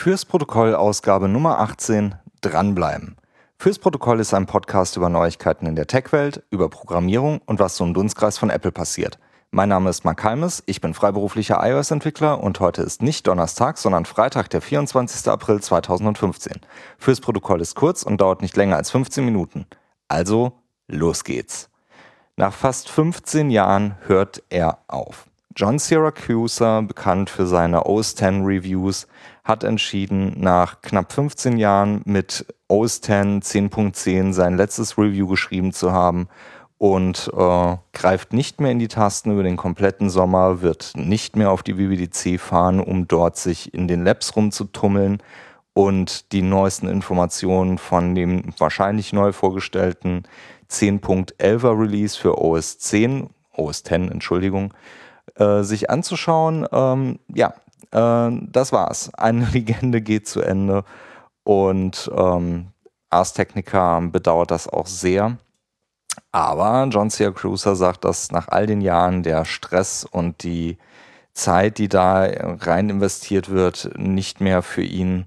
Fürs Protokoll Ausgabe Nummer 18 dranbleiben. Fürs Protokoll ist ein Podcast über Neuigkeiten in der Tech-Welt, über Programmierung und was so im Dunstkreis von Apple passiert. Mein Name ist Mark Halmes, ich bin freiberuflicher iOS-Entwickler und heute ist nicht Donnerstag, sondern Freitag, der 24. April 2015. Fürs Protokoll ist kurz und dauert nicht länger als 15 Minuten. Also, los geht's. Nach fast 15 Jahren hört er auf. John Syracuse, bekannt für seine OS X Reviews, hat entschieden, nach knapp 15 Jahren mit OS X 10.10 sein letztes Review geschrieben zu haben und äh, greift nicht mehr in die Tasten über den kompletten Sommer, wird nicht mehr auf die WWDC fahren, um dort sich in den Labs rumzutummeln und die neuesten Informationen von dem wahrscheinlich neu vorgestellten 10.11er Release für OS 10, OS X, Entschuldigung, äh, sich anzuschauen. Ähm, ja, äh, das war's. Eine Legende geht zu Ende und ähm, Ars Technica bedauert das auch sehr. Aber John. Cruiser sagt, dass nach all den Jahren der Stress und die Zeit, die da rein investiert wird, nicht mehr für ihn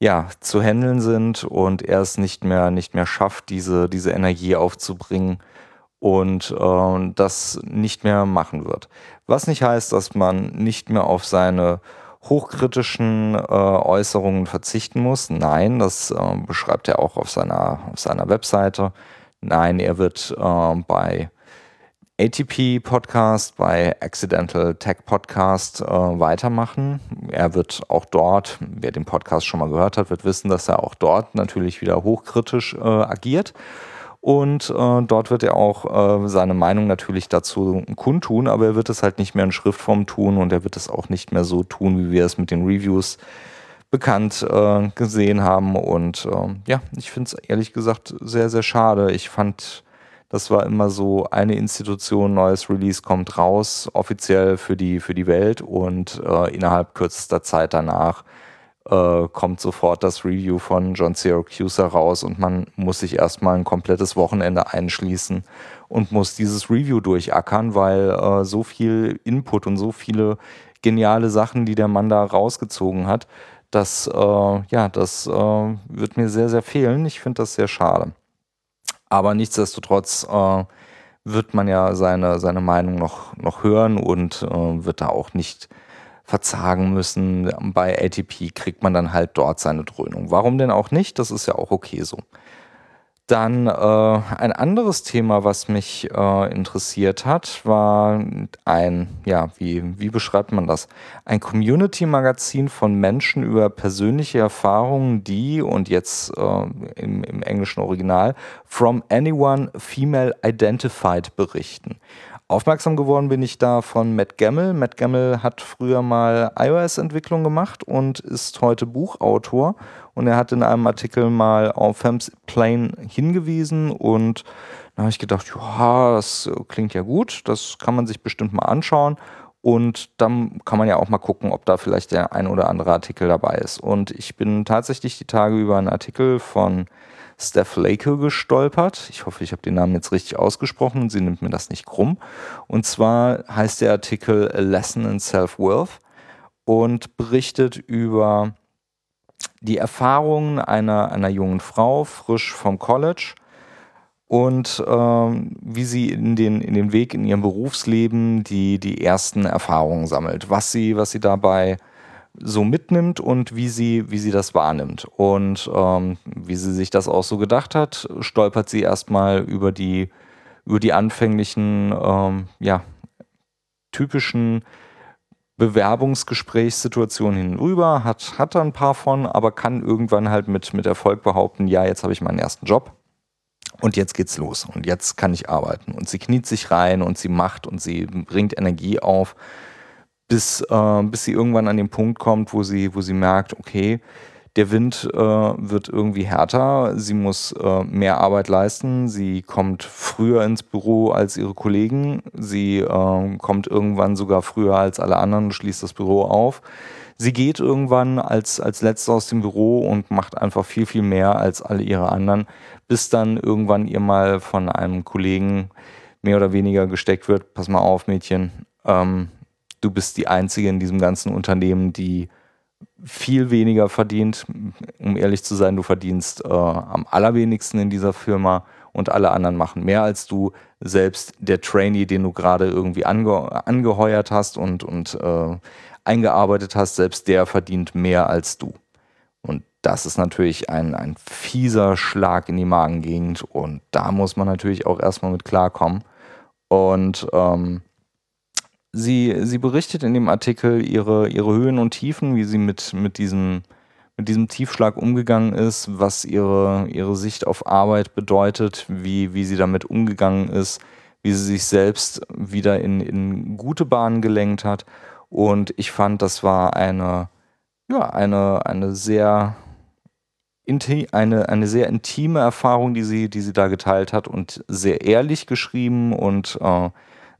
ja, zu handeln sind und er es nicht mehr, nicht mehr schafft, diese, diese Energie aufzubringen und äh, das nicht mehr machen wird. Was nicht heißt, dass man nicht mehr auf seine hochkritischen äh, Äußerungen verzichten muss. Nein, das äh, beschreibt er auch auf seiner, auf seiner Webseite. Nein, er wird äh, bei ATP Podcast, bei Accidental Tech Podcast äh, weitermachen. Er wird auch dort, wer den Podcast schon mal gehört hat, wird wissen, dass er auch dort natürlich wieder hochkritisch äh, agiert. Und äh, dort wird er auch äh, seine Meinung natürlich dazu kundtun, aber er wird es halt nicht mehr in Schriftform tun und er wird es auch nicht mehr so tun, wie wir es mit den Reviews bekannt äh, gesehen haben. Und äh, ja, ich finde es ehrlich gesagt sehr, sehr schade. Ich fand, das war immer so eine Institution, neues Release kommt raus, offiziell für die, für die Welt und äh, innerhalb kürzester Zeit danach äh, kommt sofort das Review von John Syracuse raus und man muss sich erstmal ein komplettes Wochenende einschließen und muss dieses Review durchackern, weil äh, so viel Input und so viele geniale Sachen, die der Mann da rausgezogen hat, das, äh, ja, das äh, wird mir sehr, sehr fehlen. Ich finde das sehr schade. Aber nichtsdestotrotz äh, wird man ja seine, seine Meinung noch, noch hören und wird da auch nicht verzagen müssen. Bei ATP kriegt man dann halt dort seine Dröhnung. Warum denn auch nicht? Das ist ja auch okay so. Dann äh, ein anderes Thema, was mich äh, interessiert hat, war ein, ja, wie, wie beschreibt man das? Ein Community-Magazin von Menschen über persönliche Erfahrungen, die, und jetzt äh, im, im englischen Original, From Anyone Female Identified berichten. Aufmerksam geworden bin ich da von Matt Gemmel. Matt Gemmel hat früher mal iOS-Entwicklung gemacht und ist heute Buchautor. Und er hat in einem Artikel mal auf Fems Plane hingewiesen und da habe ich gedacht, ja, das klingt ja gut, das kann man sich bestimmt mal anschauen. Und dann kann man ja auch mal gucken, ob da vielleicht der ein oder andere Artikel dabei ist. Und ich bin tatsächlich die Tage über einen Artikel von Steph Lake gestolpert. Ich hoffe, ich habe den Namen jetzt richtig ausgesprochen sie nimmt mir das nicht krumm. Und zwar heißt der Artikel A Lesson in Self-Worth und berichtet über die Erfahrungen einer, einer jungen Frau, frisch vom College und ähm, wie sie in den, in den Weg in ihrem Berufsleben die, die ersten Erfahrungen sammelt, was sie, was sie dabei so mitnimmt und wie sie, wie sie das wahrnimmt. Und ähm, wie sie sich das auch so gedacht hat, stolpert sie erstmal über die, über die anfänglichen, ähm, ja, typischen Bewerbungsgesprächssituationen hinüber, hat, hat da ein paar von, aber kann irgendwann halt mit, mit Erfolg behaupten, ja, jetzt habe ich meinen ersten Job. Und jetzt geht's los und jetzt kann ich arbeiten. Und sie kniet sich rein und sie macht und sie bringt Energie auf bis, äh, bis sie irgendwann an den Punkt kommt, wo sie, wo sie merkt, okay, der Wind äh, wird irgendwie härter, sie muss äh, mehr Arbeit leisten, sie kommt früher ins Büro als ihre Kollegen, sie äh, kommt irgendwann sogar früher als alle anderen und schließt das Büro auf. Sie geht irgendwann als, als Letzte aus dem Büro und macht einfach viel, viel mehr als alle ihre anderen, bis dann irgendwann ihr mal von einem Kollegen mehr oder weniger gesteckt wird, pass mal auf, Mädchen, ähm, du bist die Einzige in diesem ganzen Unternehmen, die viel weniger verdient. Um ehrlich zu sein, du verdienst äh, am allerwenigsten in dieser Firma und alle anderen machen mehr als du. Selbst der Trainee, den du gerade irgendwie ange angeheuert hast und, und äh, eingearbeitet hast, selbst der verdient mehr als du. Und das ist natürlich ein, ein fieser Schlag in die Magengegend und da muss man natürlich auch erstmal mit klarkommen. Und ähm, sie, sie berichtet in dem Artikel ihre, ihre Höhen und Tiefen, wie sie mit, mit, diesem, mit diesem Tiefschlag umgegangen ist, was ihre, ihre Sicht auf Arbeit bedeutet, wie, wie sie damit umgegangen ist, wie sie sich selbst wieder in, in gute Bahnen gelenkt hat. Und ich fand, das war eine, ja, eine, eine sehr eine, eine sehr intime Erfahrung, die sie, die sie da geteilt hat und sehr ehrlich geschrieben und äh,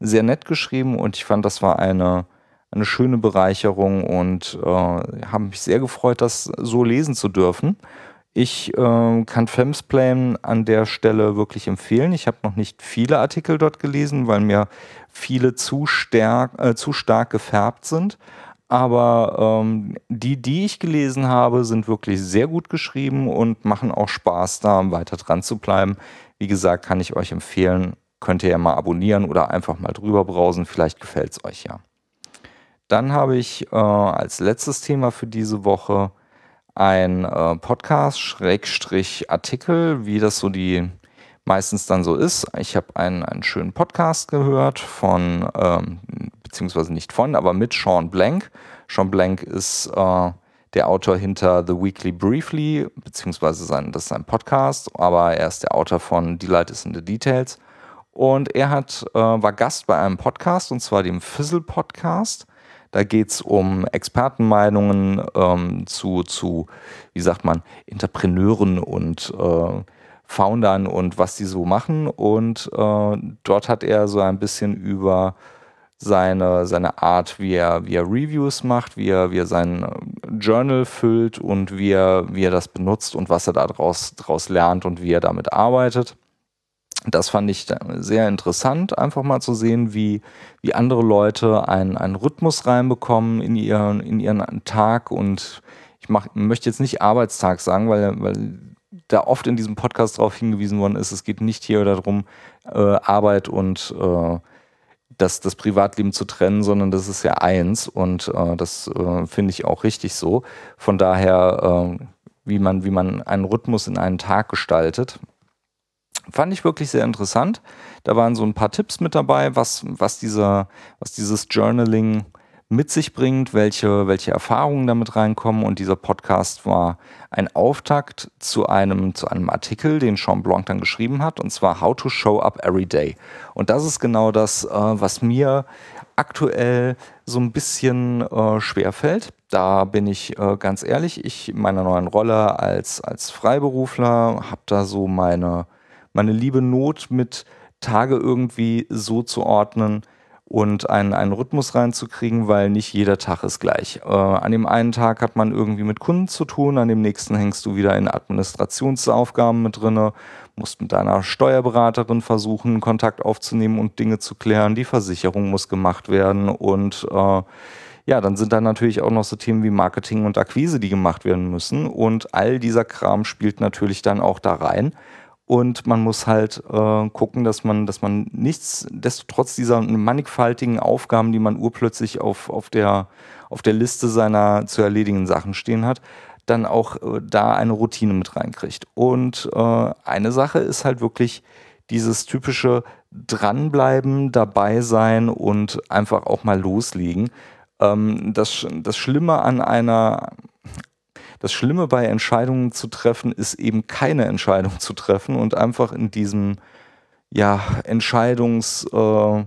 sehr nett geschrieben und ich fand, das war eine, eine schöne Bereicherung und äh, habe mich sehr gefreut, das so lesen zu dürfen. Ich äh, kann Femsplain an der Stelle wirklich empfehlen. Ich habe noch nicht viele Artikel dort gelesen, weil mir viele zu, stark, äh, zu stark gefärbt sind. Aber ähm, die, die ich gelesen habe, sind wirklich sehr gut geschrieben und machen auch Spaß, da weiter dran zu bleiben. Wie gesagt, kann ich euch empfehlen, könnt ihr ja mal abonnieren oder einfach mal drüber browsen. Vielleicht gefällt es euch ja. Dann habe ich äh, als letztes Thema für diese Woche ein äh, Podcast-Artikel, wie das so die meistens dann so ist. Ich habe einen, einen schönen Podcast gehört von, ähm, beziehungsweise nicht von, aber mit Sean Blank. Sean Blank ist äh, der Autor hinter The Weekly Briefly, beziehungsweise sein, das ist sein Podcast, aber er ist der Autor von Delight is in the Details. Und er hat, äh, war Gast bei einem Podcast, und zwar dem Fizzle Podcast. Da geht es um Expertenmeinungen ähm, zu, zu, wie sagt man, Entrepreneuren und äh, Foundern und was die so machen. Und äh, dort hat er so ein bisschen über seine, seine Art, wie er, wie er Reviews macht, wie er, wie er sein Journal füllt und wie er, wie er das benutzt und was er daraus draus lernt und wie er damit arbeitet. Das fand ich sehr interessant, einfach mal zu sehen, wie, wie andere Leute einen, einen Rhythmus reinbekommen in ihren, in ihren Tag. Und ich mach, möchte jetzt nicht Arbeitstag sagen, weil, weil da oft in diesem Podcast darauf hingewiesen worden ist, es geht nicht hier darum, äh, Arbeit und äh, das, das Privatleben zu trennen, sondern das ist ja eins und äh, das äh, finde ich auch richtig so. Von daher, äh, wie, man, wie man einen Rhythmus in einen Tag gestaltet, Fand ich wirklich sehr interessant. Da waren so ein paar Tipps mit dabei, was, was, dieser, was dieses Journaling mit sich bringt, welche, welche Erfahrungen damit reinkommen. Und dieser Podcast war ein Auftakt zu einem, zu einem Artikel, den Sean Blanc dann geschrieben hat, und zwar How to Show Up Every Day. Und das ist genau das, äh, was mir aktuell so ein bisschen äh, schwerfällt. Da bin ich äh, ganz ehrlich, ich in meiner neuen Rolle als, als Freiberufler habe da so meine meine liebe Not mit Tage irgendwie so zu ordnen und einen, einen Rhythmus reinzukriegen, weil nicht jeder Tag ist gleich. Äh, an dem einen Tag hat man irgendwie mit Kunden zu tun, an dem nächsten hängst du wieder in Administrationsaufgaben mit drinne, musst mit deiner Steuerberaterin versuchen, Kontakt aufzunehmen und Dinge zu klären. Die Versicherung muss gemacht werden und äh, ja, dann sind da natürlich auch noch so Themen wie Marketing und Akquise, die gemacht werden müssen. Und all dieser Kram spielt natürlich dann auch da rein. Und man muss halt äh, gucken, dass man, dass man nichtsdestotrotz dieser mannigfaltigen Aufgaben, die man urplötzlich auf, auf, der, auf der Liste seiner zu erledigen Sachen stehen hat, dann auch äh, da eine Routine mit reinkriegt. Und äh, eine Sache ist halt wirklich dieses typische Dranbleiben, dabei sein und einfach auch mal loslegen. Ähm, das, das Schlimme an einer das Schlimme bei Entscheidungen zu treffen, ist eben keine Entscheidung zu treffen und einfach in diesem ja, Entscheidungs- äh,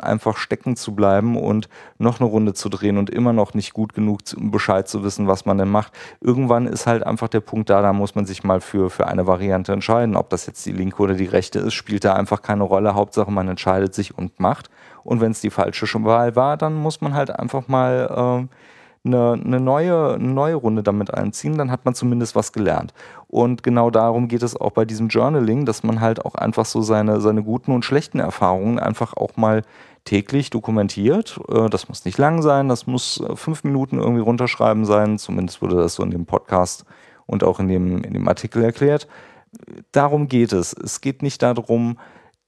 einfach stecken zu bleiben und noch eine Runde zu drehen und immer noch nicht gut genug um Bescheid zu wissen, was man denn macht. Irgendwann ist halt einfach der Punkt da, da muss man sich mal für, für eine Variante entscheiden. Ob das jetzt die linke oder die rechte ist, spielt da einfach keine Rolle. Hauptsache, man entscheidet sich und macht. Und wenn es die falsche Wahl war, dann muss man halt einfach mal äh, eine, eine, neue, eine neue Runde damit einziehen, dann hat man zumindest was gelernt. Und genau darum geht es auch bei diesem Journaling, dass man halt auch einfach so seine, seine guten und schlechten Erfahrungen einfach auch mal täglich dokumentiert. Äh, das muss nicht lang sein, das muss äh, fünf Minuten irgendwie runterschreiben sein. Zumindest wurde das so in dem Podcast und auch in dem, in dem Artikel erklärt. Darum geht es. Es geht nicht darum,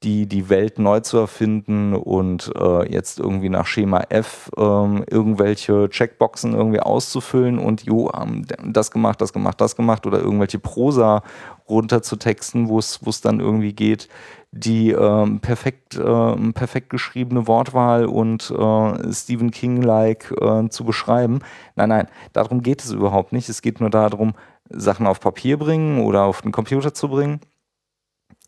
die, die Welt neu zu erfinden und äh, jetzt irgendwie nach Schema F ähm, irgendwelche Checkboxen irgendwie auszufüllen und jo, haben das gemacht, das gemacht, das gemacht oder irgendwelche Prosa runterzutexten, wo es dann irgendwie geht, die ähm, perfekt, äh, perfekt geschriebene Wortwahl und äh, Stephen King-like äh, zu beschreiben. Nein, nein, darum geht es überhaupt nicht. Es geht nur darum, Sachen auf Papier bringen oder auf den Computer zu bringen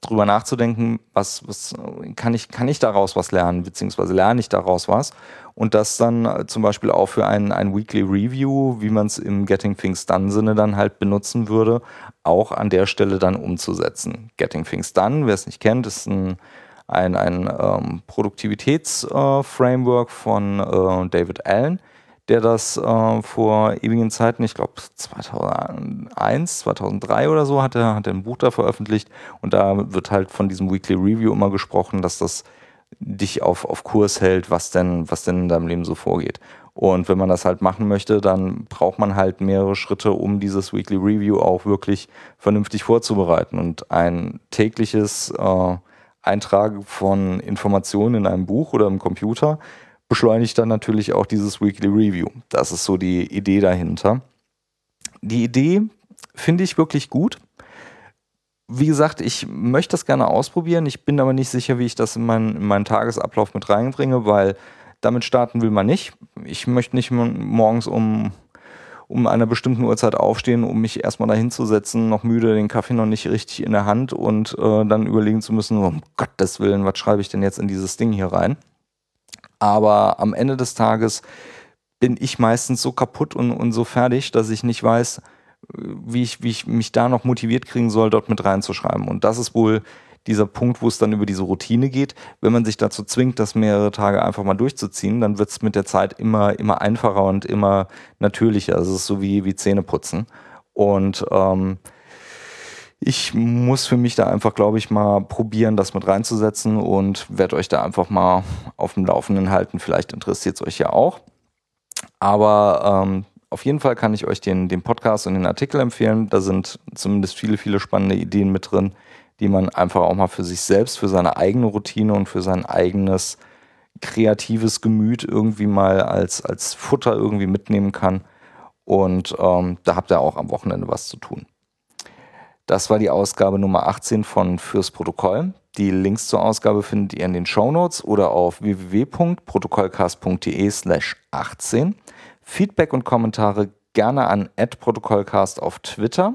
drüber nachzudenken, was, was kann ich, kann ich daraus was lernen, beziehungsweise lerne ich daraus was. Und das dann äh, zum Beispiel auch für ein, ein Weekly Review, wie man es im Getting Things Done Sinne dann halt benutzen würde, auch an der Stelle dann umzusetzen. Getting Things Done, wer es nicht kennt, ist ein, ein, ein ähm, Produktivitätsframework äh, von äh, David Allen der das äh, vor ewigen Zeiten, ich glaube 2001, 2003 oder so, hat er, hat er ein Buch da veröffentlicht und da wird halt von diesem Weekly Review immer gesprochen, dass das dich auf, auf Kurs hält, was denn, was denn in deinem Leben so vorgeht. Und wenn man das halt machen möchte, dann braucht man halt mehrere Schritte, um dieses Weekly Review auch wirklich vernünftig vorzubereiten. Und ein tägliches äh, Eintragen von Informationen in einem Buch oder im Computer beschleunigt dann natürlich auch dieses Weekly Review. Das ist so die Idee dahinter. Die Idee finde ich wirklich gut. Wie gesagt, ich möchte das gerne ausprobieren. Ich bin aber nicht sicher, wie ich das in meinen, in meinen Tagesablauf mit reinbringe, weil damit starten will man nicht. Ich möchte nicht morgens um, um einer bestimmten Uhrzeit aufstehen, um mich erstmal dahin zu setzen, noch müde, den Kaffee noch nicht richtig in der Hand und äh, dann überlegen zu müssen, um Gottes Willen, was schreibe ich denn jetzt in dieses Ding hier rein? Aber am Ende des Tages bin ich meistens so kaputt und, und so fertig, dass ich nicht weiß, wie ich, wie ich mich da noch motiviert kriegen soll, dort mit reinzuschreiben. Und das ist wohl dieser Punkt, wo es dann über diese Routine geht. Wenn man sich dazu zwingt, das mehrere Tage einfach mal durchzuziehen, dann wird es mit der Zeit immer, immer einfacher und immer natürlicher. Also es ist so wie, wie Zähneputzen. Und ähm, ich muss für mich da einfach, glaube ich, mal probieren, das mit reinzusetzen und werde euch da einfach mal auf dem Laufenden halten. Vielleicht interessiert es euch ja auch. Aber ähm, auf jeden Fall kann ich euch den, den Podcast und den Artikel empfehlen. Da sind zumindest viele, viele spannende Ideen mit drin, die man einfach auch mal für sich selbst, für seine eigene Routine und für sein eigenes kreatives Gemüt irgendwie mal als, als Futter irgendwie mitnehmen kann. Und ähm, da habt ihr auch am Wochenende was zu tun. Das war die Ausgabe Nummer 18 von Fürs Protokoll. Die Links zur Ausgabe findet ihr in den Show Notes oder auf www.protokollcast.de slash 18. Feedback und Kommentare gerne an @protokollcast auf Twitter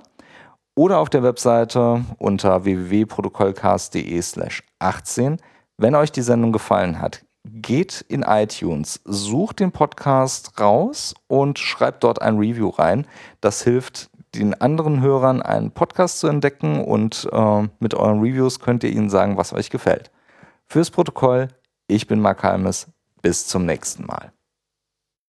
oder auf der Webseite unter www.protokollcast.de slash 18. Wenn euch die Sendung gefallen hat, geht in iTunes, sucht den Podcast raus und schreibt dort ein Review rein. Das hilft den anderen Hörern einen Podcast zu entdecken und äh, mit euren Reviews könnt ihr ihnen sagen, was euch gefällt. Fürs Protokoll, ich bin Mark Halmes. Bis zum nächsten Mal.